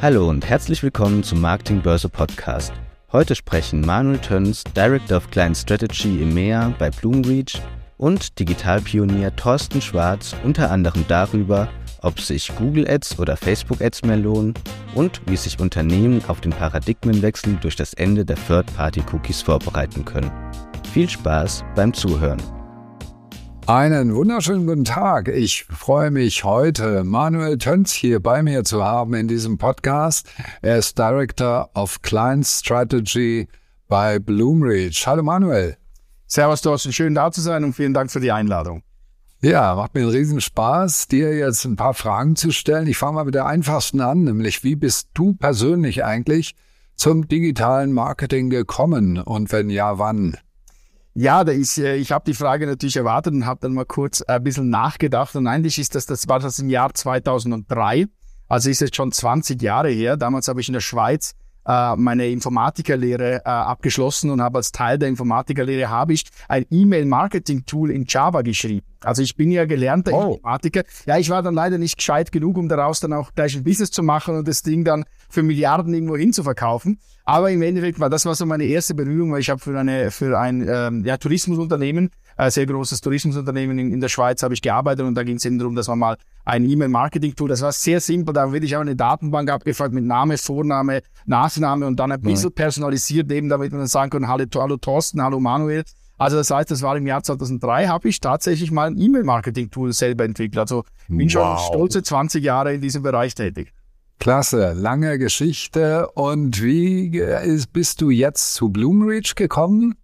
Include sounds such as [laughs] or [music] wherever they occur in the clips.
Hallo und herzlich willkommen zum Marketing Börse Podcast. Heute sprechen Manuel Töns, Director of Client Strategy EMEA bei Bloomreach und Digitalpionier Thorsten Schwarz unter anderem darüber, ob sich Google Ads oder Facebook Ads mehr lohnen und wie sich Unternehmen auf den Paradigmenwechsel durch das Ende der Third-Party-Cookies vorbereiten können. Viel Spaß beim Zuhören. Einen wunderschönen guten Tag. Ich freue mich heute, Manuel Tönz hier bei mir zu haben in diesem Podcast. Er ist Director of Client Strategy bei Bloomreach. Hallo Manuel. Servus Thorsten, schön da zu sein und vielen Dank für die Einladung. Ja, macht mir einen Riesenspaß, dir jetzt ein paar Fragen zu stellen. Ich fange mal mit der einfachsten an, nämlich wie bist du persönlich eigentlich zum digitalen Marketing gekommen und wenn ja, wann? Ja, da ist, äh, ich habe die Frage natürlich erwartet und habe dann mal kurz ein bisschen nachgedacht. Und eigentlich ist das, das war das im Jahr 2003. Also ist jetzt schon 20 Jahre her. Damals habe ich in der Schweiz äh, meine Informatikerlehre äh, abgeschlossen und habe als Teil der Informatikerlehre habe ich ein E-Mail-Marketing-Tool in Java geschrieben. Also ich bin ja gelernter oh. Informatiker. Ja, ich war dann leider nicht gescheit genug, um daraus dann auch gleich ein Business zu machen und das Ding dann für Milliarden irgendwo hinzuverkaufen. Aber im Endeffekt war das war so meine erste Berührung, weil ich habe für eine für ein ähm, ja, Tourismusunternehmen, ein sehr großes Tourismusunternehmen in, in der Schweiz habe ich gearbeitet und da ging es eben darum, dass man mal ein E-Mail-Marketing-Tool, das war sehr simpel, da würde ich auch eine Datenbank abgefragt mit Name, Vorname, Nachname und dann ein bisschen personalisiert eben, damit man dann sagen kann, hallo, hallo Thorsten, hallo Manuel. Also das heißt, das war im Jahr 2003, habe ich tatsächlich mal ein E-Mail-Marketing-Tool selber entwickelt. Also bin wow. schon stolze 20 Jahre in diesem Bereich tätig. Klasse, lange Geschichte. Und wie ist, bist du jetzt zu Bloomreach gekommen?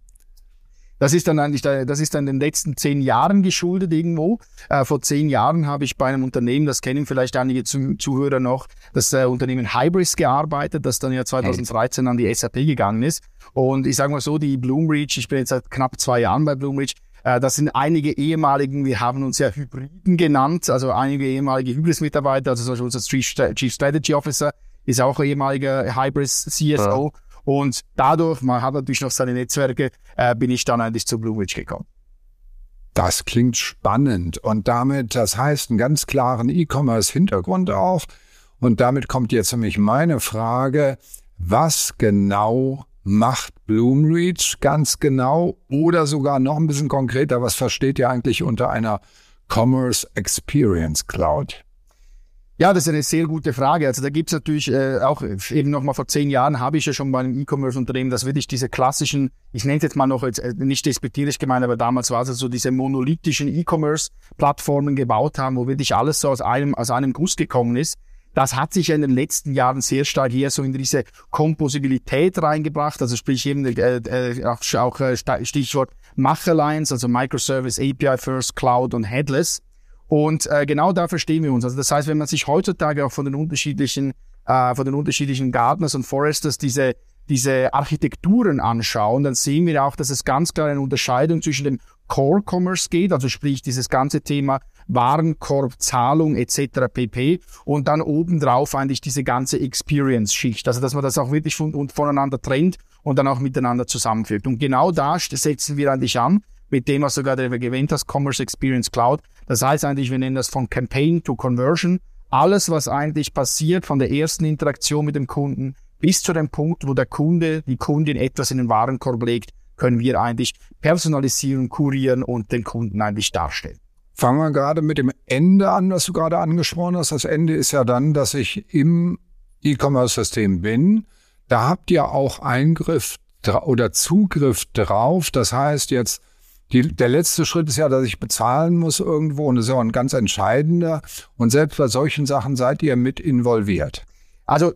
Das ist dann eigentlich, das ist dann den letzten zehn Jahren geschuldet irgendwo. Äh, vor zehn Jahren habe ich bei einem Unternehmen, das kennen vielleicht einige Zuhörer noch, das äh, Unternehmen Hybris gearbeitet, das dann ja 2013 an die SAP gegangen ist. Und ich sage mal so, die Bloomreach, ich bin jetzt seit knapp zwei Jahren bei Bloomreach, äh, das sind einige ehemaligen, wir haben uns ja Hybriden genannt, also einige ehemalige Hybris-Mitarbeiter, also zum Beispiel unser Chief Strategy Officer ist auch ehemaliger Hybris CSO. Ja. Und dadurch, man hat natürlich noch seine Netzwerke, äh, bin ich dann eigentlich zu Bloomwich gekommen. Das klingt spannend und damit, das heißt, einen ganz klaren E-Commerce-Hintergrund auch. Und damit kommt jetzt nämlich meine Frage, was genau macht Bloomreach ganz genau oder sogar noch ein bisschen konkreter, was versteht ihr eigentlich unter einer Commerce Experience Cloud? Ja, das ist eine sehr gute Frage. Also da gibt's natürlich äh, auch eben noch mal vor zehn Jahren habe ich ja schon bei einem E-Commerce-Unternehmen, das wirklich diese klassischen, ich nenne es jetzt mal noch jetzt äh, nicht despektierlich gemeint, aber damals war es so diese monolithischen E-Commerce-Plattformen gebaut haben, wo wirklich alles so aus einem aus einem Guss gekommen ist. Das hat sich in den letzten Jahren sehr stark hier so in diese Komposibilität reingebracht, also sprich eben äh, äh, auch, auch äh, Stichwort Macherlines, also Microservice, API First, Cloud und Headless. Und äh, genau da verstehen wir uns. Also das heißt, wenn man sich heutzutage auch von den unterschiedlichen, äh, von den unterschiedlichen Gartners und Foresters diese diese Architekturen anschauen, dann sehen wir auch, dass es ganz klar eine Unterscheidung zwischen dem Core Commerce geht, also sprich dieses ganze Thema Warenkorb, Zahlung etc. pp. Und dann obendrauf eigentlich diese ganze Experience-Schicht. Also dass man das auch wirklich von, voneinander trennt und dann auch miteinander zusammenfügt. Und genau da setzen wir eigentlich an, mit dem, was sogar der erwähnt hast, Commerce Experience Cloud. Das heißt eigentlich, wir nennen das von Campaign to Conversion. Alles, was eigentlich passiert von der ersten Interaktion mit dem Kunden bis zu dem Punkt, wo der Kunde, die Kundin etwas in den Warenkorb legt, können wir eigentlich personalisieren, kurieren und den Kunden eigentlich darstellen. Fangen wir gerade mit dem Ende an, was du gerade angesprochen hast. Das Ende ist ja dann, dass ich im E-Commerce-System bin. Da habt ihr auch Eingriff oder Zugriff drauf. Das heißt jetzt, die, der letzte Schritt ist ja, dass ich bezahlen muss irgendwo und das ist ja ein ganz entscheidender. Und selbst bei solchen Sachen seid ihr mit involviert. Also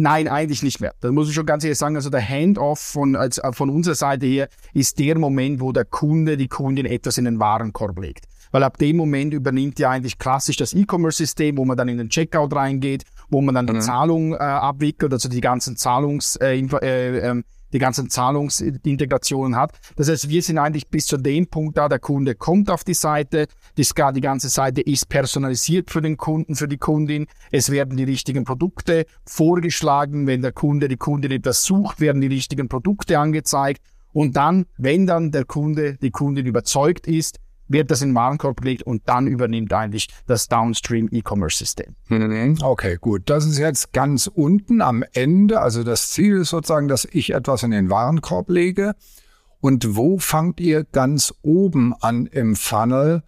Nein, eigentlich nicht mehr. Da muss ich schon ganz ehrlich sagen, also der Handoff von, als, von unserer Seite her ist der Moment, wo der Kunde, die Kundin etwas in den Warenkorb legt. Weil ab dem Moment übernimmt ja eigentlich klassisch das E-Commerce-System, wo man dann in den Checkout reingeht, wo man dann die mhm. Zahlung äh, abwickelt, also die ganzen Zahlungs, äh, äh, äh, die ganzen Zahlungsintegrationen hat. Das heißt, wir sind eigentlich bis zu dem Punkt da, der Kunde kommt auf die Seite, die, die ganze Seite ist personalisiert für den Kunden, für die Kundin. Es werden die richtigen Produkte vorgeschlagen. Wenn der Kunde, die Kundin etwas sucht, werden die richtigen Produkte angezeigt. Und dann, wenn dann der Kunde, die Kundin überzeugt ist, wird das in den Warenkorb gelegt und dann übernimmt eigentlich das Downstream E-Commerce-System. Mhm. Okay, gut. Das ist jetzt ganz unten am Ende. Also das Ziel ist sozusagen, dass ich etwas in den Warenkorb lege. Und wo fangt ihr ganz oben an im Funnel?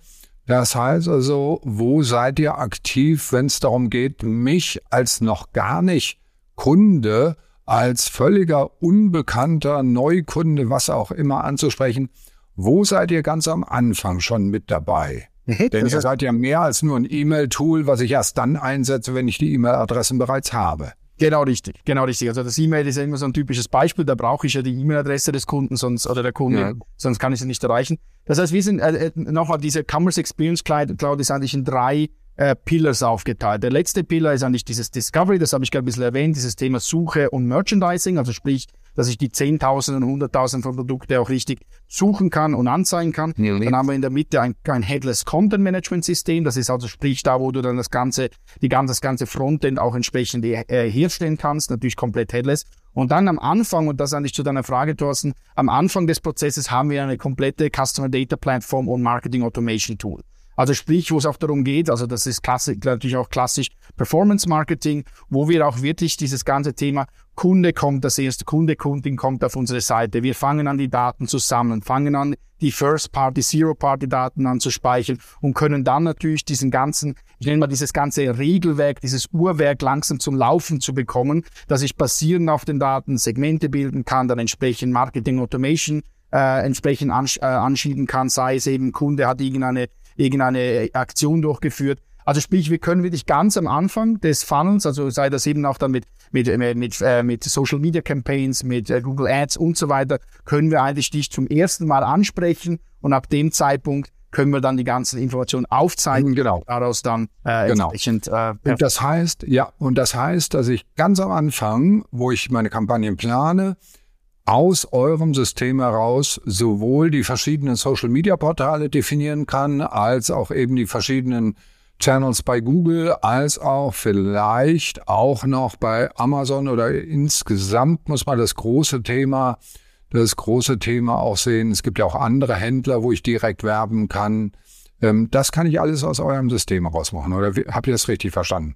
Das heißt also, wo seid ihr aktiv, wenn es darum geht, mich als noch gar nicht Kunde, als völliger unbekannter Neukunde, was auch immer anzusprechen? Wo seid ihr ganz am Anfang schon mit dabei? Mhm. Denn ihr seid ja mehr als nur ein E-Mail-Tool, was ich erst dann einsetze, wenn ich die E-Mail-Adressen bereits habe. Genau richtig, genau richtig. Also das E-Mail ist ja immer so ein typisches Beispiel. Da brauche ich ja die E-Mail-Adresse des Kunden, sonst oder der Kunde, ja. sonst kann ich sie nicht erreichen. Das heißt, wir sind äh, äh nochmal diese Commerce Experience Cloud, Cloud ist eigentlich in drei äh, Pillars aufgeteilt. Der letzte Pillar ist eigentlich dieses Discovery, das habe ich gerade ein bisschen erwähnt, dieses Thema Suche und Merchandising, also sprich dass ich die Zehntausenden und Hunderttausenden von Produkten auch richtig suchen kann und anzeigen kann. Ja, dann haben wir in der Mitte ein, ein Headless Content Management System. Das ist also sprich da, wo du dann das ganze, die ganze, das ganze Frontend auch entsprechend äh, herstellen kannst. Natürlich komplett headless. Und dann am Anfang, und das eigentlich zu deiner Frage, Thorsten, am Anfang des Prozesses haben wir eine komplette Customer Data Platform und Marketing Automation Tool. Also sprich, wo es auch darum geht, also das ist klassisch, natürlich auch klassisch Performance Marketing, wo wir auch wirklich dieses ganze Thema Kunde kommt, das erste Kunde, Kundin kommt auf unsere Seite. Wir fangen an, die Daten zu sammeln, fangen an, die First-Party, Zero-Party-Daten anzuspeichern und können dann natürlich diesen ganzen, ich nenne mal dieses ganze Regelwerk, dieses Uhrwerk langsam zum Laufen zu bekommen, dass ich basierend auf den Daten Segmente bilden kann, dann entsprechend Marketing Automation äh, entsprechend ansch äh, anschieben kann, sei es eben Kunde hat irgendeine irgendeine Aktion durchgeführt. Also sprich, wir können wirklich ganz am Anfang des Funnels, also sei das eben auch dann mit, mit, äh, mit, äh, mit Social Media Campaigns, mit äh, Google Ads und so weiter, können wir eigentlich dich zum ersten Mal ansprechen und ab dem Zeitpunkt können wir dann die ganzen Informationen aufzeigen, genau. daraus dann äh, genau. entsprechend. Äh, und das heißt, ja, und das heißt, dass ich ganz am Anfang, wo ich meine Kampagnen plane, aus eurem System heraus sowohl die verschiedenen Social-Media-Portale definieren kann, als auch eben die verschiedenen Channels bei Google, als auch vielleicht auch noch bei Amazon oder insgesamt muss man das große Thema, das große Thema auch sehen. Es gibt ja auch andere Händler, wo ich direkt werben kann. Ähm, das kann ich alles aus eurem System rausmachen. Oder habt ihr das richtig verstanden?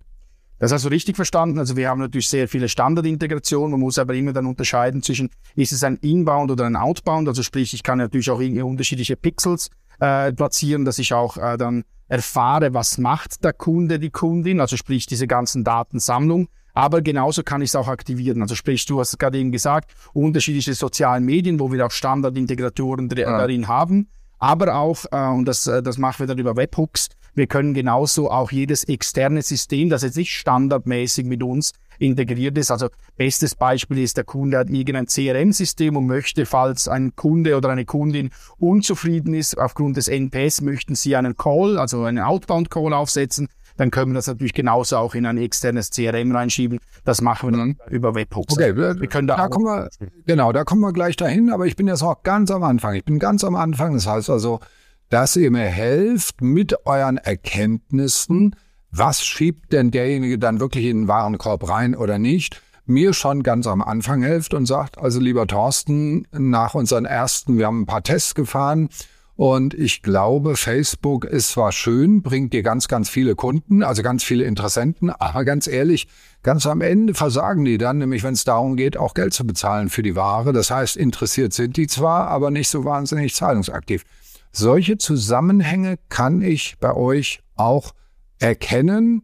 Das hast du richtig verstanden. Also wir haben natürlich sehr viele Standardintegrationen. Man muss aber immer dann unterscheiden zwischen, ist es ein Inbound oder ein Outbound? Also sprich, ich kann natürlich auch unterschiedliche Pixels äh, platzieren, dass ich auch äh, dann erfahre, was macht der Kunde, die Kundin, also sprich diese ganzen Datensammlung. Aber genauso kann ich es auch aktivieren. Also sprich, du hast gerade eben gesagt, unterschiedliche sozialen Medien, wo wir auch Standardintegratoren ja. darin haben. Aber auch, äh, und das, äh, das machen wir dann über Webhooks, wir können genauso auch jedes externe System, das jetzt nicht standardmäßig mit uns integriert ist. Also bestes Beispiel ist, der Kunde hat irgendein CRM-System und möchte, falls ein Kunde oder eine Kundin unzufrieden ist aufgrund des NPS, möchten sie einen Call, also einen Outbound-Call aufsetzen dann können wir das natürlich genauso auch in ein externes CRM reinschieben. Das machen wir dann mhm. über Webhooks. Okay, wir, wir können da, da kommen wir, genau, da kommen wir gleich dahin, aber ich bin jetzt auch ganz am Anfang. Ich bin ganz am Anfang. Das heißt also, dass ihr mir helft mit euren Erkenntnissen, was schiebt denn derjenige dann wirklich in den Warenkorb rein oder nicht, mir schon ganz am Anfang helft und sagt, also lieber Thorsten, nach unseren ersten, wir haben ein paar Tests gefahren und ich glaube, Facebook ist zwar schön, bringt dir ganz, ganz viele Kunden, also ganz viele Interessenten, aber ganz ehrlich, ganz am Ende versagen die dann, nämlich wenn es darum geht, auch Geld zu bezahlen für die Ware. Das heißt, interessiert sind die zwar, aber nicht so wahnsinnig zahlungsaktiv. Solche Zusammenhänge kann ich bei euch auch erkennen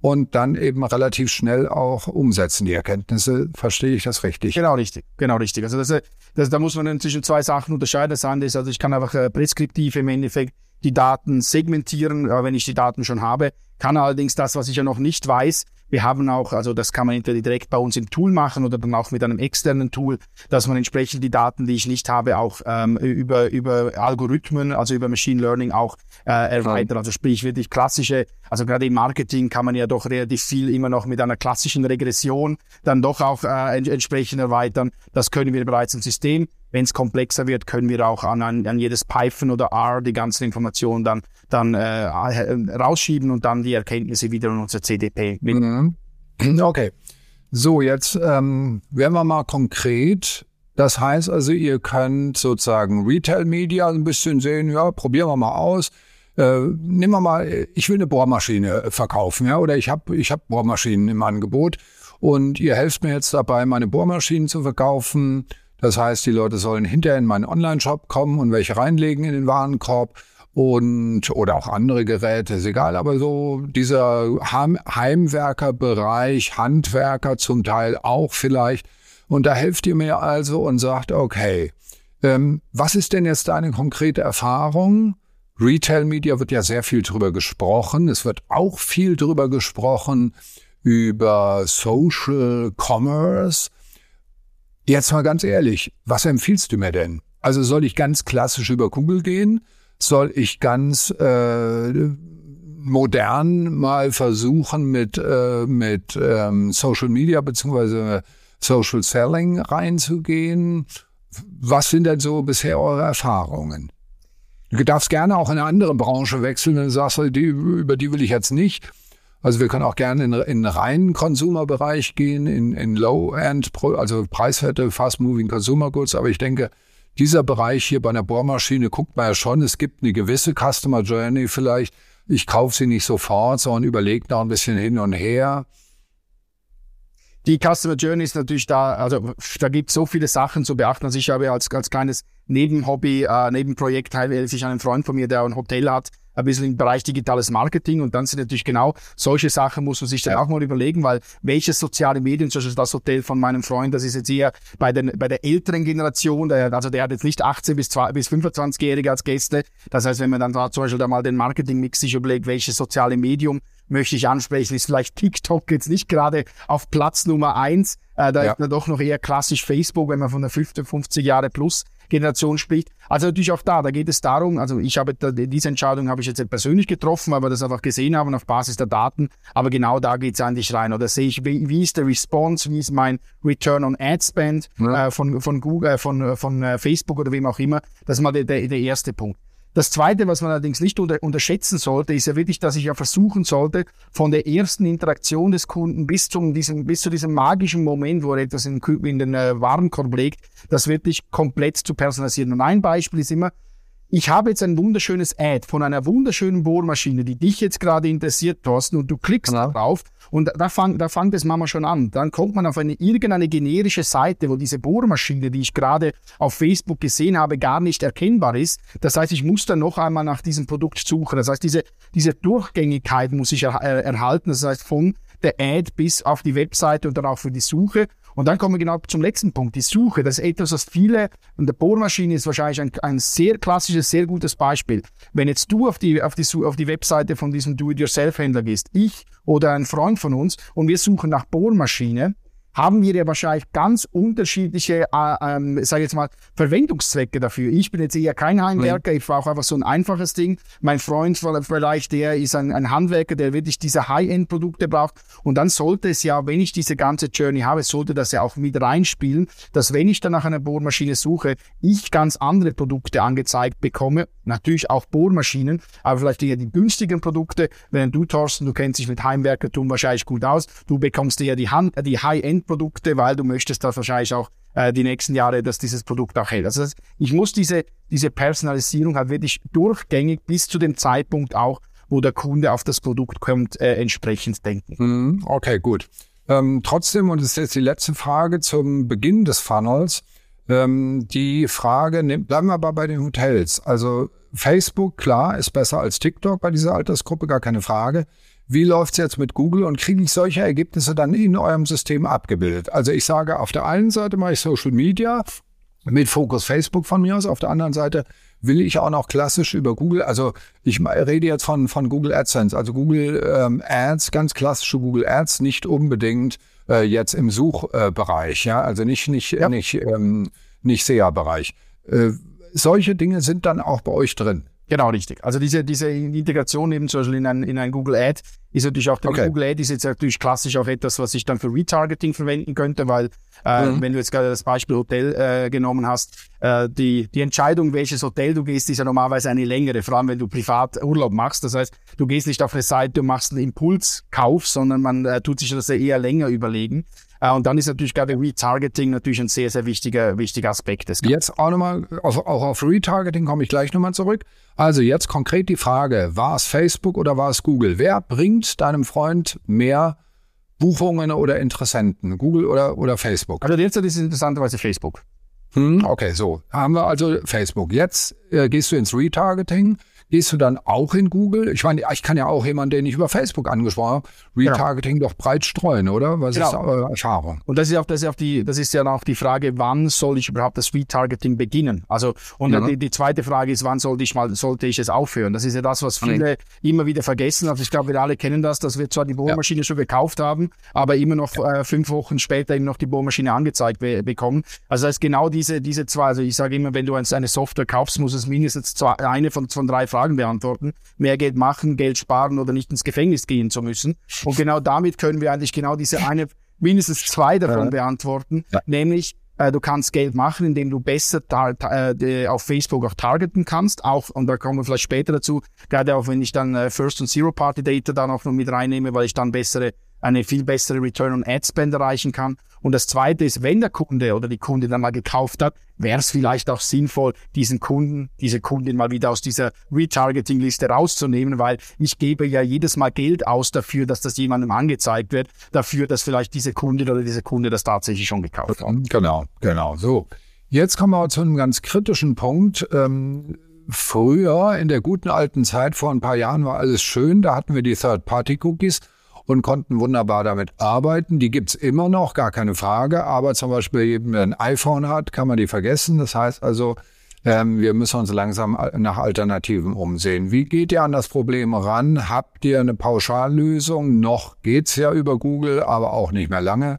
und dann eben relativ schnell auch umsetzen, die Erkenntnisse. Verstehe ich das richtig? Genau richtig, genau richtig. Also das, das, da muss man zwischen zwei Sachen unterscheiden. Das eine ist, also ich kann einfach äh, präskriptiv im Endeffekt die Daten segmentieren, äh, wenn ich die Daten schon habe, kann allerdings das, was ich ja noch nicht weiß, wir haben auch, also das kann man entweder direkt bei uns im Tool machen oder dann auch mit einem externen Tool, dass man entsprechend die Daten, die ich nicht habe, auch ähm, über, über Algorithmen, also über Machine Learning auch äh, erweitert. Also sprich wirklich klassische, also gerade im Marketing kann man ja doch relativ viel immer noch mit einer klassischen Regression dann doch auch äh, entsprechend erweitern. Das können wir bereits im System. Wenn es komplexer wird, können wir auch an, an, an jedes Python oder R die ganzen Informationen dann, dann äh, rausschieben und dann die Erkenntnisse wieder in unser CDP mit. Mhm. [clears throat] Okay. So, jetzt ähm, werden wir mal konkret Das heißt also, ihr könnt sozusagen Retail Media ein bisschen sehen, ja, probieren wir mal aus. Äh, nehmen wir mal, ich will eine Bohrmaschine verkaufen, ja, oder ich habe ich hab Bohrmaschinen im Angebot und ihr helft mir jetzt dabei, meine Bohrmaschinen zu verkaufen. Das heißt, die Leute sollen hinterher in meinen Online-Shop kommen und welche reinlegen in den Warenkorb und oder auch andere Geräte, ist egal, aber so dieser Heimwerkerbereich, Handwerker zum Teil auch vielleicht. Und da helft ihr mir also und sagt, okay, ähm, was ist denn jetzt deine konkrete Erfahrung? Retail Media wird ja sehr viel drüber gesprochen. Es wird auch viel drüber gesprochen über Social Commerce. Jetzt mal ganz ehrlich, was empfiehlst du mir denn? Also soll ich ganz klassisch über Google gehen? Soll ich ganz äh, modern mal versuchen mit, äh, mit ähm, Social Media beziehungsweise Social Selling reinzugehen. Was sind denn so bisher eure Erfahrungen? Du darfst gerne auch in eine andere Branche wechseln, wenn du sagst, die, über die will ich jetzt nicht. Also wir können auch gerne in, in reinen Consumer-Bereich gehen, in, in Low-End, also preiswerte, fast-moving Consumer Goods. Aber ich denke, dieser Bereich hier bei einer Bohrmaschine guckt man ja schon, es gibt eine gewisse Customer Journey vielleicht. Ich kaufe sie nicht sofort, sondern überlege noch ein bisschen hin und her. Die Customer Journey ist natürlich da, also da gibt es so viele Sachen zu beachten. Also ich habe als, als kleines Nebenhobby, äh, Nebenprojekt ich einen Freund von mir, der ein Hotel hat, ein bisschen im Bereich digitales Marketing und dann sind natürlich genau solche Sachen muss man sich dann auch mal überlegen, weil welche soziale Medien, zum Beispiel das Hotel von meinem Freund, das ist jetzt eher bei, den, bei der älteren Generation, der, also der hat jetzt nicht 18 bis, bis 25-Jährige als Gäste. Das heißt, wenn man dann da zum Beispiel da mal den Marketing-Mix sich überlegt, welches soziale Medium möchte ich ansprechen, ist vielleicht TikTok jetzt nicht gerade auf Platz Nummer eins. Äh, da ja. ist dann doch noch eher klassisch Facebook, wenn man von der 50, 50 Jahre plus Generation spricht. Also natürlich auch da, da geht es darum, also ich habe da, diese Entscheidung habe ich jetzt persönlich getroffen, weil wir das einfach gesehen haben auf Basis der Daten, aber genau da geht es eigentlich rein. Oder sehe ich, wie, wie, ist der Response, wie ist mein Return on Ad Spend ja. äh, von, von Google, äh, von, von äh, Facebook oder wem auch immer. Das ist mal der, der, der erste Punkt. Das Zweite, was man allerdings nicht unter, unterschätzen sollte, ist ja wirklich, dass ich ja versuchen sollte, von der ersten Interaktion des Kunden bis, zum, diesem, bis zu diesem magischen Moment, wo er etwas in, in den äh, Warenkorb legt, das wirklich komplett zu personalisieren. Und ein Beispiel ist immer, ich habe jetzt ein wunderschönes Ad von einer wunderschönen Bohrmaschine, die dich jetzt gerade interessiert, Thorsten, und du klickst genau. drauf und da, fang, da fängt es Mama schon an. Dann kommt man auf eine irgendeine generische Seite, wo diese Bohrmaschine, die ich gerade auf Facebook gesehen habe, gar nicht erkennbar ist. Das heißt, ich muss dann noch einmal nach diesem Produkt suchen. Das heißt, diese, diese Durchgängigkeit muss ich er, erhalten. Das heißt, von der Ad bis auf die Webseite und dann auch für die Suche. Und dann kommen wir genau zum letzten Punkt, die Suche. Das ist etwas, was viele, und der Bohrmaschine ist wahrscheinlich ein, ein sehr klassisches, sehr gutes Beispiel. Wenn jetzt du auf die, auf die, auf die Webseite von diesem Do-it-yourself-Händler gehst, ich oder ein Freund von uns, und wir suchen nach Bohrmaschine, haben wir ja wahrscheinlich ganz unterschiedliche, äh, ähm, sage jetzt mal, Verwendungszwecke dafür. Ich bin jetzt eher kein Heimwerker, ich brauche einfach so ein einfaches Ding. Mein Freund vielleicht, der ist ein, ein Handwerker, der wirklich diese High-End-Produkte braucht. Und dann sollte es ja, wenn ich diese ganze Journey habe, sollte das ja auch mit reinspielen, dass wenn ich dann nach einer Bohrmaschine suche, ich ganz andere Produkte angezeigt bekomme. Natürlich auch Bohrmaschinen, aber vielleicht eher die günstigen Produkte. Wenn du, Thorsten, du kennst dich mit Heimwerkertum wahrscheinlich gut aus, du bekommst eher die, Hand, die High-End Endprodukte, weil du möchtest da wahrscheinlich auch äh, die nächsten Jahre, dass dieses Produkt auch hält. Also ich muss diese, diese Personalisierung halt wirklich durchgängig bis zu dem Zeitpunkt auch, wo der Kunde auf das Produkt kommt, äh, entsprechend denken. Mhm, okay, gut. Ähm, trotzdem, und das ist jetzt die letzte Frage zum Beginn des Funnels, ähm, die Frage, ne, bleiben wir aber bei den Hotels. Also Facebook, klar, ist besser als TikTok bei dieser Altersgruppe, gar keine Frage. Wie läuft's jetzt mit Google und kriege ich solche Ergebnisse dann in eurem System abgebildet? Also ich sage, auf der einen Seite mache ich Social Media mit Fokus Facebook von mir aus, auf der anderen Seite will ich auch noch klassisch über Google, also ich rede jetzt von, von Google AdSense, also Google ähm, Ads, ganz klassische Google Ads, nicht unbedingt äh, jetzt im Suchbereich, äh, ja, also nicht, nicht, ja. nicht, ähm, nicht SEA-Bereich. Äh, solche Dinge sind dann auch bei euch drin. Genau, richtig. Also diese, diese Integration eben zum Beispiel in ein, in ein Google Ad ist natürlich auch der okay. Google Ad ist jetzt natürlich klassisch auch etwas, was ich dann für Retargeting verwenden könnte, weil äh, mhm. wenn du jetzt gerade das Beispiel Hotel äh, genommen hast, äh, die, die Entscheidung, welches Hotel du gehst, ist ja normalerweise eine längere, vor allem wenn du privat Urlaub machst. Das heißt, du gehst nicht auf eine Seite und machst einen Impulskauf, sondern man äh, tut sich das ja eher länger überlegen. Äh, und dann ist natürlich gerade Retargeting natürlich ein sehr, sehr wichtiger, wichtiger Aspekt des Ganzen. Jetzt auch nochmal, auf, auch auf Retargeting komme ich gleich nochmal zurück. Also jetzt konkret die Frage, war es Facebook oder war es Google? Wer bringt deinem Freund mehr Buchungen oder Interessenten? Google oder, oder Facebook? Also derzeit ist es interessanterweise Facebook. Hm, okay, so. Haben wir also Facebook. Jetzt äh, gehst du ins Retargeting. Gehst du dann auch in Google? Ich meine, ich kann ja auch jemanden, den ich über Facebook angesprochen habe, Retargeting genau. doch breit streuen, oder? Was genau. ist eure Erfahrung? Und das ist auch, das ist auch die, das ist ja auch die Frage, wann soll ich überhaupt das Retargeting beginnen? Also, und ja. die, die, zweite Frage ist, wann sollte ich mal, sollte ich es aufhören? Das ist ja das, was viele okay. immer wieder vergessen. Also, ich glaube, wir alle kennen das, dass wir zwar die Bohrmaschine ja. schon gekauft haben, aber immer noch äh, fünf Wochen später eben noch die Bohrmaschine angezeigt bekommen. Also, das ist genau diese, diese zwei, also ich sage immer, wenn du eine Software kaufst, muss es mindestens zwei, eine von, von drei Fragen Fragen beantworten. Mehr Geld machen, Geld sparen oder nicht ins Gefängnis gehen zu müssen. Und genau damit können wir eigentlich genau diese eine, mindestens zwei davon beantworten. Ja. Nämlich, äh, du kannst Geld machen, indem du besser äh, auf Facebook auch targeten kannst. Auch, und da kommen wir vielleicht später dazu, gerade auch wenn ich dann äh, First- und Zero-Party-Data da noch mit reinnehme, weil ich dann bessere eine viel bessere Return on Ad Spend erreichen kann. Und das zweite ist, wenn der Kunde oder die Kundin dann mal gekauft hat, wäre es vielleicht auch sinnvoll, diesen Kunden, diese Kundin mal wieder aus dieser Retargeting-Liste rauszunehmen, weil ich gebe ja jedes Mal Geld aus dafür, dass das jemandem angezeigt wird, dafür, dass vielleicht diese Kundin oder diese Kunde das tatsächlich schon gekauft hat. Genau, genau. So. Jetzt kommen wir zu einem ganz kritischen Punkt. Ähm Früher, in der guten alten Zeit, vor ein paar Jahren war alles schön. Da hatten wir die Third-Party-Cookies und konnten wunderbar damit arbeiten. Die gibt's immer noch, gar keine Frage. Aber zum Beispiel, wer ein iPhone hat, kann man die vergessen. Das heißt also, ähm, wir müssen uns langsam nach Alternativen umsehen. Wie geht ihr an das Problem ran? Habt ihr eine Pauschallösung? Noch geht's ja über Google, aber auch nicht mehr lange.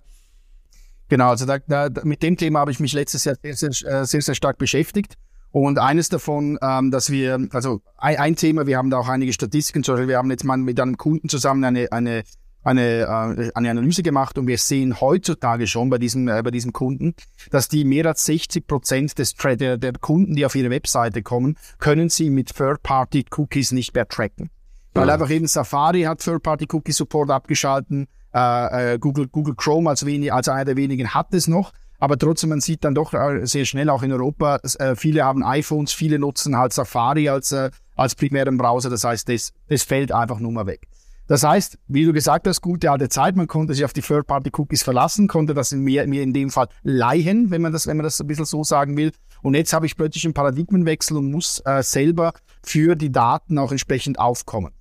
Genau, also da, da, mit dem Thema habe ich mich letztes Jahr sehr, sehr, äh, sehr, sehr stark beschäftigt. Und eines davon, ähm, dass wir, also ein, ein Thema, wir haben da auch einige Statistiken, zum Beispiel wir haben jetzt mal mit einem Kunden zusammen eine, eine, eine, äh, eine Analyse gemacht und wir sehen heutzutage schon bei diesem, äh, bei diesem Kunden, dass die mehr als 60 Prozent des der, der Kunden, die auf ihre Webseite kommen, können sie mit Third-Party-Cookies nicht mehr tracken. Weil ja. einfach eben Safari hat Third-Party-Cookie-Support abgeschalten, äh, äh, Google, Google Chrome als, wenig, als einer der wenigen hat es noch. Aber trotzdem, man sieht dann doch sehr schnell auch in Europa, äh, viele haben iPhones, viele nutzen halt Safari als, äh, als primären Browser. Das heißt, das, das fällt einfach nur mal weg. Das heißt, wie du gesagt hast, gute alte Zeit, man konnte sich auf die Third-Party-Cookies verlassen, konnte das mir, mir in dem Fall leihen, wenn man das, wenn man das ein bisschen so sagen will. Und jetzt habe ich plötzlich einen Paradigmenwechsel und muss äh, selber für die Daten auch entsprechend aufkommen.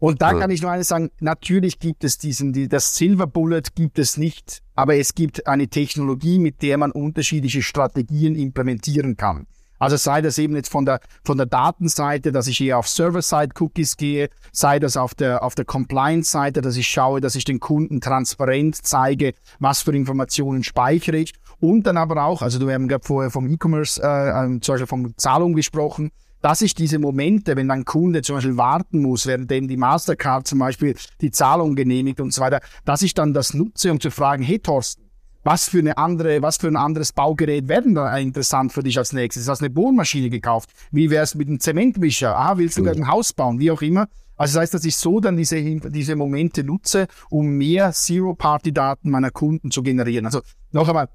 Und da kann ich nur eines sagen, natürlich gibt es diesen, die, das Silver Bullet gibt es nicht, aber es gibt eine Technologie, mit der man unterschiedliche Strategien implementieren kann. Also sei das eben jetzt von der, von der Datenseite, dass ich eher auf Server-Side-Cookies gehe, sei das auf der, auf der Compliance-Seite, dass ich schaue, dass ich den Kunden transparent zeige, was für Informationen speichere ich. Und dann aber auch, also du haben gerade vorher vom E-Commerce, äh, ähm, zum Beispiel von Zahlung gesprochen, dass ich diese Momente, wenn ein Kunde zum Beispiel warten muss, währenddem die Mastercard zum Beispiel die Zahlung genehmigt und so weiter, dass ich dann das nutze, um zu fragen, hey Thorsten, was für eine andere, was für ein anderes Baugerät werden da interessant für dich als nächstes? Hast du eine Bohrmaschine gekauft? Wie wär's mit einem Zementwischer? Ah, willst du ein Haus bauen? Wie auch immer. Also das heißt, dass ich so dann diese, diese Momente nutze, um mehr Zero-Party-Daten meiner Kunden zu generieren. Also noch einmal,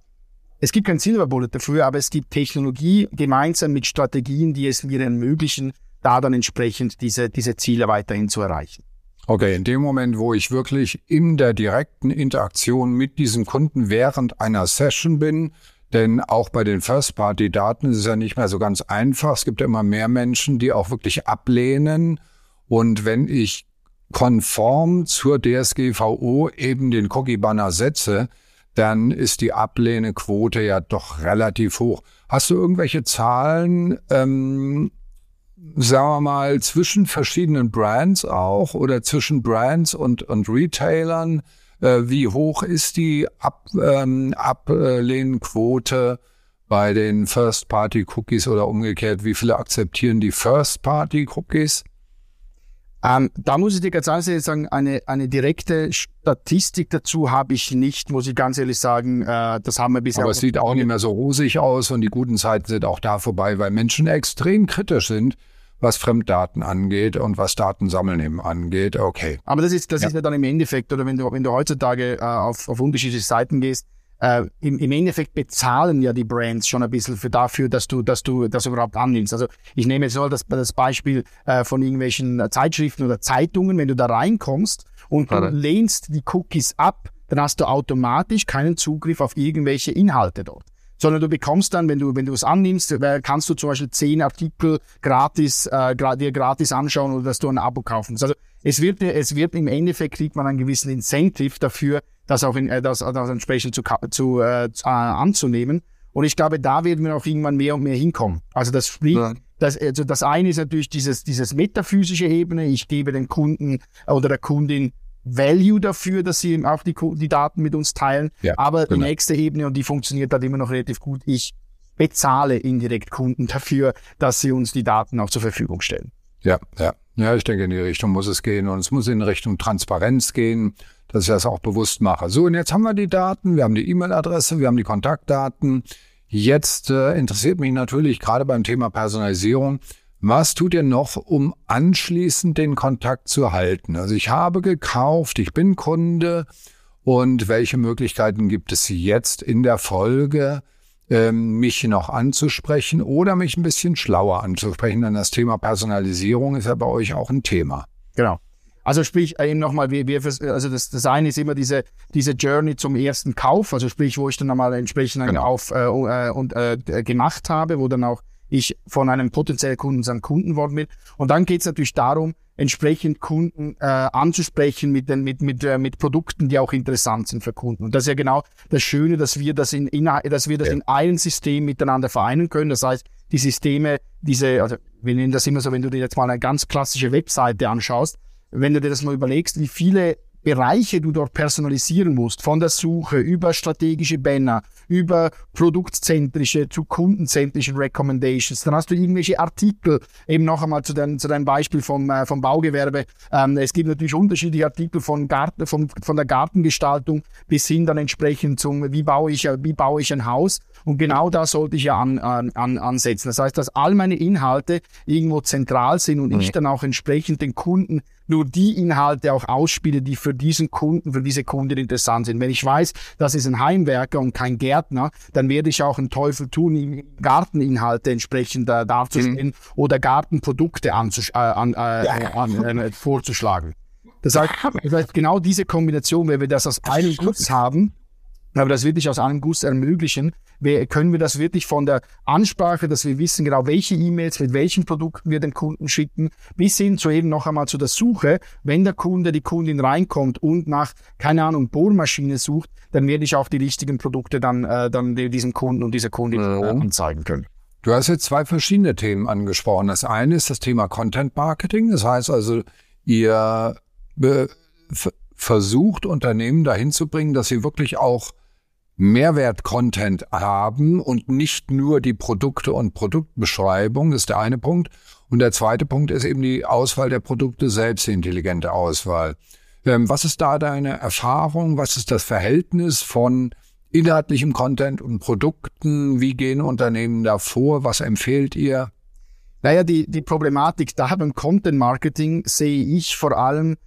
es gibt kein Silver Bullet dafür, aber es gibt Technologie gemeinsam mit Strategien, die es mir ermöglichen, da dann entsprechend diese, diese Ziele weiterhin zu erreichen. Okay, in dem Moment, wo ich wirklich in der direkten Interaktion mit diesem Kunden während einer Session bin, denn auch bei den First-Party-Daten ist es ja nicht mehr so ganz einfach. Es gibt ja immer mehr Menschen, die auch wirklich ablehnen. Und wenn ich konform zur DSGVO eben den Cookie-Banner setze, dann ist die Ablehnquote ja doch relativ hoch. Hast du irgendwelche Zahlen, ähm, sagen wir mal, zwischen verschiedenen Brands auch oder zwischen Brands und, und Retailern? Äh, wie hoch ist die Ab, ähm, Ablehnquote bei den First-Party-Cookies oder umgekehrt? Wie viele akzeptieren die First-Party-Cookies? Ähm, da muss ich dir ganz ehrlich sagen, eine, eine direkte Statistik dazu habe ich nicht, muss ich ganz ehrlich sagen. Äh, das haben wir bisher. Aber es sieht auch nicht mehr so rosig aus und die guten Zeiten sind auch da vorbei, weil Menschen extrem kritisch sind, was Fremddaten angeht und was Datensammeln eben angeht. Okay. Aber das ist, das ja. ist ja dann im Endeffekt, oder wenn du, wenn du heutzutage äh, auf, auf unterschiedliche Seiten gehst, äh, im, im Endeffekt bezahlen ja die Brands schon ein bisschen für dafür, dass du, dass du das überhaupt annimmst. Also ich nehme jetzt nur das, das Beispiel äh, von irgendwelchen Zeitschriften oder Zeitungen, wenn du da reinkommst und du lehnst die Cookies ab, dann hast du automatisch keinen Zugriff auf irgendwelche Inhalte dort sondern du bekommst dann, wenn du, wenn du es annimmst, äh, kannst du zum Beispiel zehn Artikel gratis, äh, dir gratis anschauen oder dass du ein Abo kaufen. Also es wird, es wird im Endeffekt kriegt man einen gewissen Incentive dafür, das auch in, äh, das, das entsprechend zu, zu äh, anzunehmen. Und ich glaube, da werden wir auch irgendwann mehr und mehr hinkommen. Also das spricht, ja. das, also das eine ist natürlich dieses, dieses metaphysische Ebene. Ich gebe dem Kunden oder der Kundin Value dafür, dass sie auch die, die Daten mit uns teilen. Ja, Aber genau. die nächste Ebene, und die funktioniert halt immer noch relativ gut, ich bezahle indirekt Kunden dafür, dass sie uns die Daten auch zur Verfügung stellen. Ja, ja. Ja, ich denke, in die Richtung muss es gehen und es muss in Richtung Transparenz gehen, dass ich das auch bewusst mache. So, und jetzt haben wir die Daten, wir haben die E-Mail-Adresse, wir haben die Kontaktdaten. Jetzt äh, interessiert mich natürlich gerade beim Thema Personalisierung, was tut ihr noch, um anschließend den Kontakt zu halten? Also ich habe gekauft, ich bin Kunde und welche Möglichkeiten gibt es jetzt in der Folge, ähm, mich noch anzusprechen oder mich ein bisschen schlauer anzusprechen? Denn das Thema Personalisierung ist ja bei euch auch ein Thema. Genau. Also sprich eben nochmal, wir, wir also das, das eine ist immer diese diese Journey zum ersten Kauf, also sprich, wo ich dann einmal entsprechend einen genau. Kauf äh, äh, und äh, gemacht habe, wo dann auch ich von einem potenziellen Kunden zum Kunden worden bin. Und dann geht es natürlich darum, entsprechend Kunden äh, anzusprechen mit, den, mit, mit, äh, mit Produkten, die auch interessant sind für Kunden. Und das ist ja genau das Schöne, dass wir das in, in dass wir das ja. in einem System miteinander vereinen können. Das heißt, die Systeme, diese, also wir nennen das immer so, wenn du dir jetzt mal eine ganz klassische Webseite anschaust, wenn du dir das mal überlegst, wie viele Bereiche du dort personalisieren musst, von der Suche über strategische Banner, über produktzentrische zu kundenzentrischen Recommendations. Dann hast du irgendwelche Artikel, eben noch einmal zu, dein, zu deinem Beispiel vom, äh, vom Baugewerbe. Ähm, es gibt natürlich unterschiedliche Artikel von, Garten, von, von der Gartengestaltung bis hin dann entsprechend zum, wie baue ich, wie baue ich ein Haus. Und genau da sollte ich ja an, an, ansetzen. Das heißt, dass all meine Inhalte irgendwo zentral sind und mhm. ich dann auch entsprechend den Kunden nur die Inhalte auch ausspiele, die für diesen Kunden, für diese Kundin interessant sind. Wenn ich weiß, das ist ein Heimwerker und kein Gärtner, dann werde ich auch einen Teufel tun, Garteninhalte entsprechend äh, darzustellen mhm. oder Gartenprodukte äh, an, äh, an, äh, vorzuschlagen. Das heißt, das heißt, genau diese Kombination, wenn wir das aus einem Guss haben, aber das wirklich aus einem Guss ermöglichen, können wir das wirklich von der Ansprache, dass wir wissen genau, welche E-Mails mit welchen Produkten wir dem Kunden schicken, bis hin zu eben noch einmal zu der Suche. Wenn der Kunde, die Kundin reinkommt und nach, keine Ahnung, Bohrmaschine sucht, dann werde ich auch die richtigen Produkte dann, äh, dann diesem Kunden und dieser Kundin äh, anzeigen können. Du hast jetzt zwei verschiedene Themen angesprochen. Das eine ist das Thema Content Marketing. Das heißt also, ihr versucht Unternehmen dahin zu bringen, dass sie wirklich auch Mehrwert-Content haben und nicht nur die Produkte und Produktbeschreibung, das ist der eine Punkt. Und der zweite Punkt ist eben die Auswahl der Produkte selbst, die intelligente Auswahl. Ähm, was ist da deine Erfahrung? Was ist das Verhältnis von inhaltlichem Content und Produkten? Wie gehen Unternehmen da vor? Was empfehlt ihr? Naja, die, die Problematik da beim Content Marketing sehe ich vor allem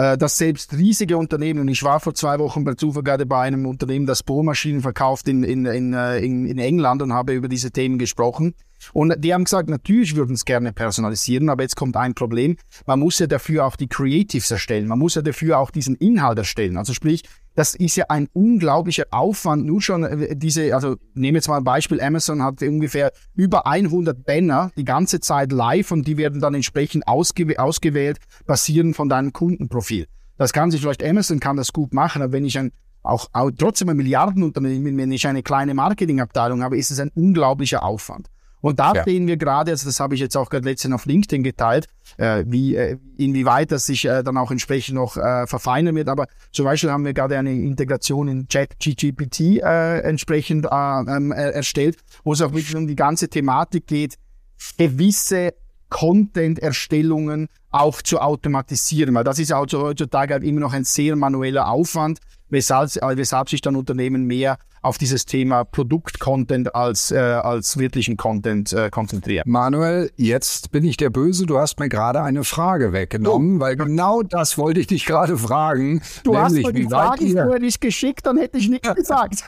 äh, dass selbst riesige Unternehmen, und ich war vor zwei Wochen bei Zufall gerade bei einem Unternehmen, das Bohrmaschinen verkauft in, in, in, äh, in, in England und habe über diese Themen gesprochen. Und die haben gesagt, natürlich würden es gerne personalisieren, aber jetzt kommt ein Problem. Man muss ja dafür auch die Creatives erstellen. Man muss ja dafür auch diesen Inhalt erstellen. Also sprich, das ist ja ein unglaublicher Aufwand. Nur schon äh, diese, also nehme jetzt mal ein Beispiel. Amazon hat ungefähr über 100 Banner die ganze Zeit live und die werden dann entsprechend ausgew ausgewählt, basierend von deinem Kundenprofil. Das kann sich vielleicht Amazon kann das gut machen, aber wenn ich ein auch, auch trotzdem ein Milliardenunternehmen, wenn ich eine kleine Marketingabteilung habe, ist es ein unglaublicher Aufwand. Und da ja. sehen wir gerade, also das habe ich jetzt auch gerade letztens auf LinkedIn geteilt, äh, wie äh, inwieweit das sich äh, dann auch entsprechend noch äh, verfeinern wird. Aber zum Beispiel haben wir gerade eine Integration in ChatGPT äh, entsprechend äh, ähm, äh, erstellt, wo es auch wirklich um die ganze Thematik geht, gewisse Content-Erstellungen auch zu automatisieren, weil das ist also heutzutage halt immer noch ein sehr manueller Aufwand, weshalb, weshalb sich dann Unternehmen mehr auf dieses Thema Produkt-Content als, äh, als wirklichen Content äh, konzentrieren. Manuel, jetzt bin ich der Böse. Du hast mir gerade eine Frage weggenommen, oh. weil genau das wollte ich dich gerade fragen. Du nämlich, hast mir die Frage vorher nicht geschickt, dann hätte ich nichts [laughs] gesagt.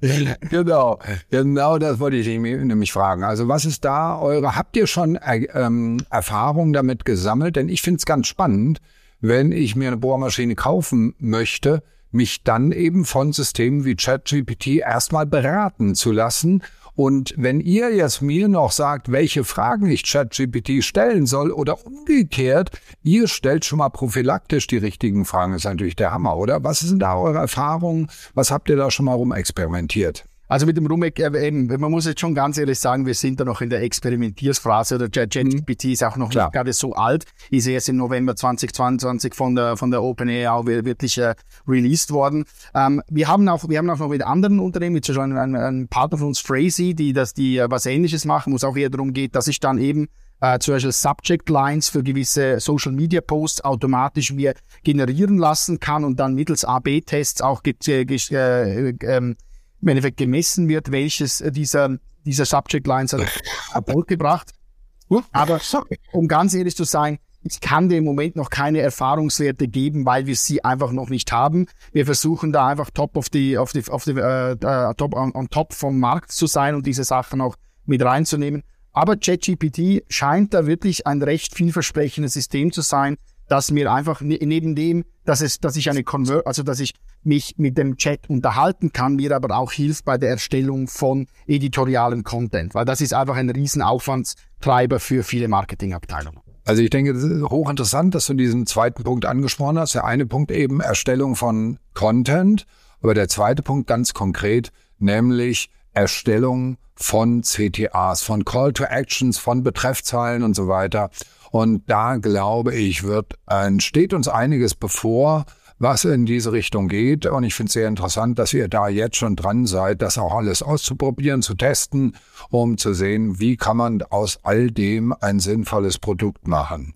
[laughs] genau, genau das wollte ich nämlich fragen. Also was ist da eure, habt ihr schon äh, ähm, Erfahrung damit gesammelt? Denn ich finde es ganz spannend, wenn ich mir eine Bohrmaschine kaufen möchte, mich dann eben von Systemen wie ChatGPT erstmal beraten zu lassen. Und wenn ihr jetzt mir noch sagt, welche Fragen ich ChatGPT stellen soll oder umgekehrt, ihr stellt schon mal prophylaktisch die richtigen Fragen, ist natürlich der Hammer, oder? Was sind da eure Erfahrungen? Was habt ihr da schon mal rumexperimentiert? Also mit dem Rumek, äh, eben, man muss jetzt schon ganz ehrlich sagen, wir sind da noch in der Experimentiersphase oder ChatGPT mhm. ist auch noch Klar. nicht gerade so alt, ist erst im November 2022 von der, von der OpenAI auch wirklich äh, released worden. Ähm, wir haben auch, wir haben auch noch mit anderen Unternehmen, wie zum Beispiel ein, ein Partner von uns, Phrasy, die das, die äh, was ähnliches machen, wo es auch eher darum geht, dass ich dann eben äh, zum Beispiel Subject Lines für gewisse Social Media Posts automatisch mir generieren lassen kann und dann mittels AB-Tests auch äh, äh, äh, im Endeffekt gemessen wird, welches dieser, dieser Subject Lines hat Erfolg gebracht. Aber um ganz ehrlich zu sein, ich kann dir im Moment noch keine Erfahrungswerte geben, weil wir sie einfach noch nicht haben. Wir versuchen da einfach top auf die, auf die, auf die, äh, äh, top on, on top vom Markt zu sein und diese Sachen auch mit reinzunehmen. Aber ChatGPT scheint da wirklich ein recht vielversprechendes System zu sein, dass mir einfach ne, neben dem, dass es, dass ich eine Convert, also dass ich mich mit dem Chat unterhalten kann, mir aber auch hilft bei der Erstellung von editorialen Content, weil das ist einfach ein Riesenaufwandstreiber für viele Marketingabteilungen. Also ich denke, das ist hochinteressant, dass du diesen zweiten Punkt angesprochen hast. Der eine Punkt eben Erstellung von Content, aber der zweite Punkt ganz konkret, nämlich Erstellung von CTAs, von Call to Actions, von Betreffzahlen und so weiter. Und da glaube ich, wird, steht uns einiges bevor, was in diese Richtung geht. Und ich finde es sehr interessant, dass ihr da jetzt schon dran seid, das auch alles auszuprobieren, zu testen, um zu sehen, wie kann man aus all dem ein sinnvolles Produkt machen.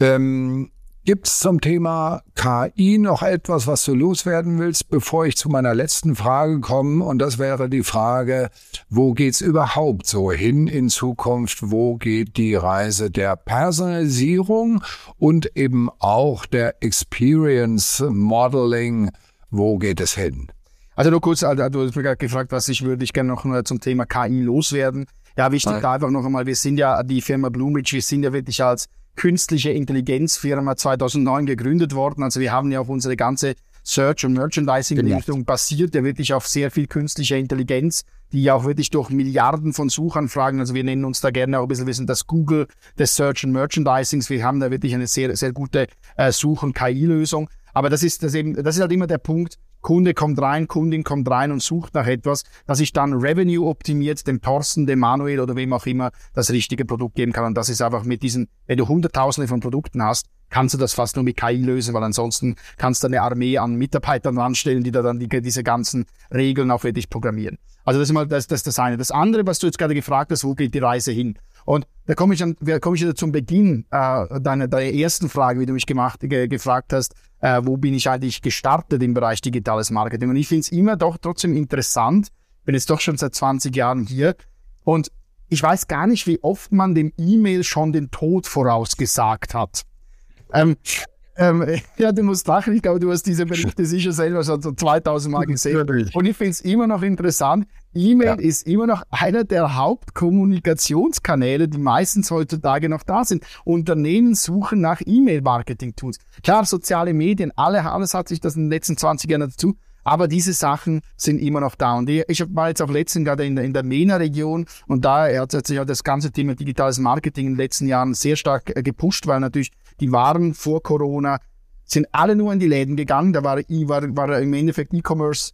Ähm, Gibt es zum Thema KI noch etwas, was du loswerden willst, bevor ich zu meiner letzten Frage komme? Und das wäre die Frage, wo geht's überhaupt so hin in Zukunft? Wo geht die Reise der Personalisierung und eben auch der Experience Modeling? Wo geht es hin? Also nur kurz, also, du hast mich gerade gefragt, was ich würde ich gerne noch zum Thema KI loswerden. Ja, wichtig da einfach noch einmal, wir sind ja die Firma Bloomridge, wir sind ja wirklich als künstliche Intelligenzfirma 2009 gegründet worden. Also wir haben ja auch unsere ganze Search- und Merchandising-Richtung basiert ja wirklich auf sehr viel künstlicher Intelligenz, die ja auch wirklich durch Milliarden von Suchanfragen, also wir nennen uns da gerne auch ein bisschen, wir sind das Google des Search und Merchandisings. Wir haben da wirklich eine sehr, sehr gute äh, Such- und KI-Lösung. Aber das ist das eben, das ist halt immer der Punkt. Kunde kommt rein, Kundin kommt rein und sucht nach etwas, dass ich dann Revenue optimiert dem Thorsten, dem Manuel oder wem auch immer das richtige Produkt geben kann. Und das ist einfach mit diesen, wenn du Hunderttausende von Produkten hast, kannst du das fast nur mit KI lösen, weil ansonsten kannst du eine Armee an Mitarbeitern anstellen, die da dann die, diese ganzen Regeln auch wirklich programmieren. Also das ist mal das, das, das eine. Das andere, was du jetzt gerade gefragt hast, wo geht die Reise hin? Und da komme ich dann, komme ich wieder zum Beginn äh, deiner, deiner ersten Frage, wie du mich gemacht, ge, gefragt hast, äh, wo bin ich eigentlich gestartet im Bereich digitales Marketing? Und ich finde es immer doch trotzdem interessant, bin jetzt doch schon seit 20 Jahren hier und ich weiß gar nicht, wie oft man dem E-Mail schon den Tod vorausgesagt hat. Ähm, ähm, [laughs] ja, du musst lachen. Ich glaube, du hast diese Berichte sicher selber schon so 2000 Mal gesehen. Und ich finde es immer noch interessant. E-Mail ja. ist immer noch einer der Hauptkommunikationskanäle, die meistens heutzutage noch da sind. Unternehmen suchen nach E-Mail-Marketing-Tools. Klar, soziale Medien, alle, alles hat sich das in den letzten 20 Jahren dazu aber diese Sachen sind immer noch da. Und ich, war jetzt auch letztens gerade in der, in der MENA-Region und da hat sich halt das ganze Thema digitales Marketing in den letzten Jahren sehr stark äh, gepusht, weil natürlich die waren vor Corona, sind alle nur in die Läden gegangen. Da war, war, war im Endeffekt E-Commerce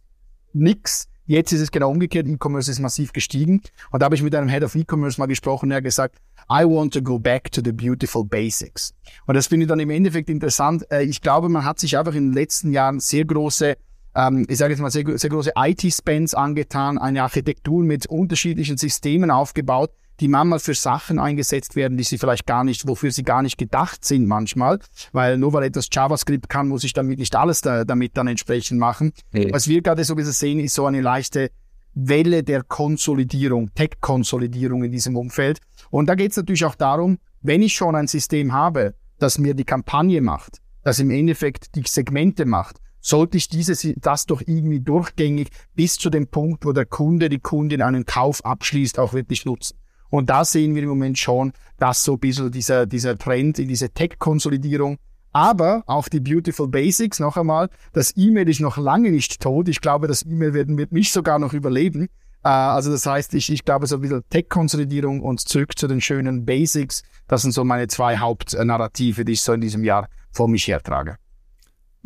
nix. Jetzt ist es genau umgekehrt. E-Commerce ist massiv gestiegen. Und da habe ich mit einem Head of E-Commerce mal gesprochen. Er hat gesagt, I want to go back to the beautiful basics. Und das finde ich dann im Endeffekt interessant. Äh, ich glaube, man hat sich einfach in den letzten Jahren sehr große ähm, ich sage jetzt mal, sehr, sehr große IT-Spends angetan, eine Architektur mit unterschiedlichen Systemen aufgebaut, die manchmal für Sachen eingesetzt werden, die sie vielleicht gar nicht, wofür sie gar nicht gedacht sind manchmal, weil nur weil etwas JavaScript kann, muss ich damit nicht alles da, damit dann entsprechend machen. Nee. Was wir gerade so ein bisschen sehen, ist so eine leichte Welle der Konsolidierung, Tech-Konsolidierung in diesem Umfeld. Und da geht es natürlich auch darum, wenn ich schon ein System habe, das mir die Kampagne macht, das im Endeffekt die Segmente macht, sollte ich dieses, das doch irgendwie durchgängig bis zu dem Punkt, wo der Kunde, die Kundin einen Kauf abschließt, auch wirklich nutzen. Und da sehen wir im Moment schon, dass so ein bisschen dieser, dieser Trend in diese Tech-Konsolidierung aber auch die Beautiful Basics, noch einmal, das E-Mail ist noch lange nicht tot. Ich glaube, das E-Mail wird, wird mich sogar noch überleben. Äh, also das heißt, ich, ich glaube, so ein bisschen Tech-Konsolidierung und zurück zu den schönen Basics, das sind so meine zwei Hauptnarrative, die ich so in diesem Jahr vor mich hertrage.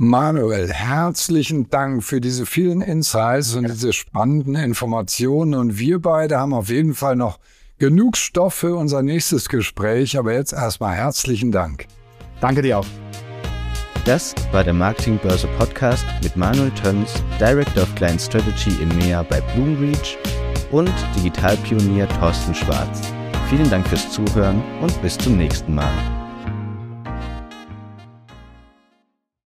Manuel, herzlichen Dank für diese vielen Insights und diese spannenden Informationen. Und wir beide haben auf jeden Fall noch genug Stoff für unser nächstes Gespräch. Aber jetzt erstmal herzlichen Dank. Danke dir auch. Das war der Marketingbörse Podcast mit Manuel Töns, Director of Client Strategy im EMEA bei Bloomreach und Digitalpionier Thorsten Schwarz. Vielen Dank fürs Zuhören und bis zum nächsten Mal.